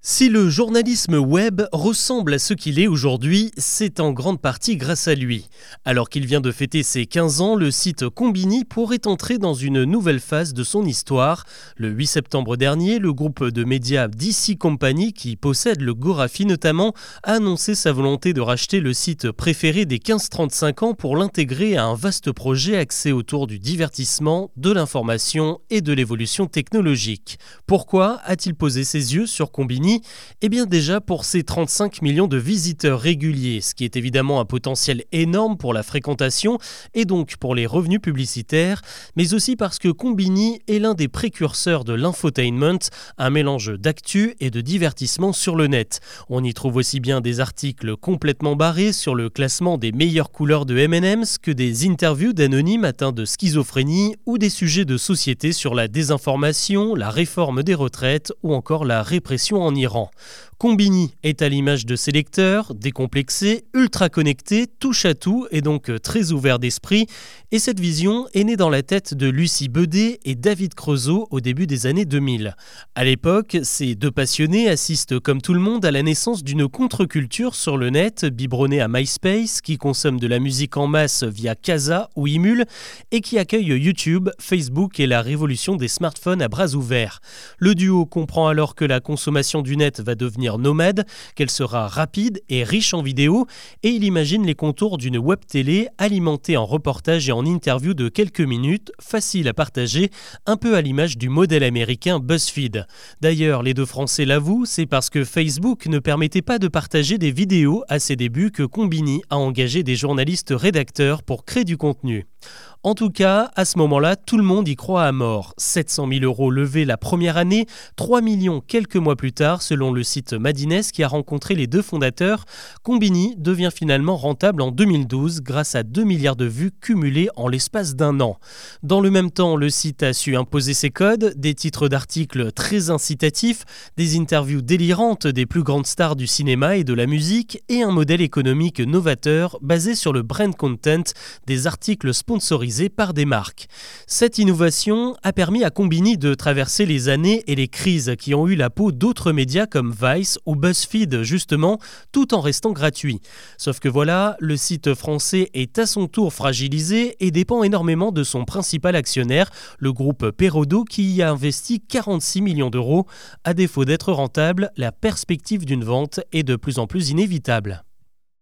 Si le journalisme web ressemble à ce qu'il est aujourd'hui, c'est en grande partie grâce à lui. Alors qu'il vient de fêter ses 15 ans, le site Combini pourrait entrer dans une nouvelle phase de son histoire. Le 8 septembre dernier, le groupe de médias DC Company, qui possède le Gorafi notamment, a annoncé sa volonté de racheter le site préféré des 15-35 ans pour l'intégrer à un vaste projet axé autour du divertissement, de l'information et de l'évolution technologique. Pourquoi a-t-il posé ses yeux sur Combini? Eh bien déjà pour ses 35 millions de visiteurs réguliers, ce qui est évidemment un potentiel énorme pour la fréquentation et donc pour les revenus publicitaires, mais aussi parce que Combini est l'un des précurseurs de l'infotainment, un mélange d'actu et de divertissement sur le net. On y trouve aussi bien des articles complètement barrés sur le classement des meilleures couleurs de M&M's que des interviews d'anonymes atteints de schizophrénie ou des sujets de société sur la désinformation, la réforme des retraites ou encore la répression en Iran. Combini est à l'image de ses lecteurs, décomplexé, ultra connecté, touche à tout et donc très ouvert d'esprit. Et cette vision est née dans la tête de Lucie Bedet et David Creusot au début des années 2000. À l'époque, ces deux passionnés assistent comme tout le monde à la naissance d'une contre-culture sur le net, biberonnée à MySpace, qui consomme de la musique en masse via Casa ou Imul et qui accueille YouTube, Facebook et la révolution des smartphones à bras ouverts. Le duo comprend alors que la consommation du net va devenir nomade, qu'elle sera rapide et riche en vidéos, et il imagine les contours d'une web télé alimentée en reportages et en interviews de quelques minutes, facile à partager, un peu à l'image du modèle américain BuzzFeed. D'ailleurs, les deux Français l'avouent, c'est parce que Facebook ne permettait pas de partager des vidéos à ses débuts que Combini a engagé des journalistes rédacteurs pour créer du contenu. En tout cas, à ce moment-là, tout le monde y croit à mort. 700 000 euros levés la première année, 3 millions quelques mois plus tard, selon le site Madines qui a rencontré les deux fondateurs. Combini devient finalement rentable en 2012 grâce à 2 milliards de vues cumulées en l'espace d'un an. Dans le même temps, le site a su imposer ses codes, des titres d'articles très incitatifs, des interviews délirantes des plus grandes stars du cinéma et de la musique et un modèle économique novateur basé sur le brand content, des articles sponsorisés par des marques. Cette innovation a permis à Combini de traverser les années et les crises qui ont eu la peau d'autres médias comme Vice ou BuzzFeed justement, tout en restant gratuit. Sauf que voilà, le site français est à son tour fragilisé et dépend énormément de son principal actionnaire, le groupe Perodo qui y a investi 46 millions d'euros. À défaut d'être rentable, la perspective d'une vente est de plus en plus inévitable.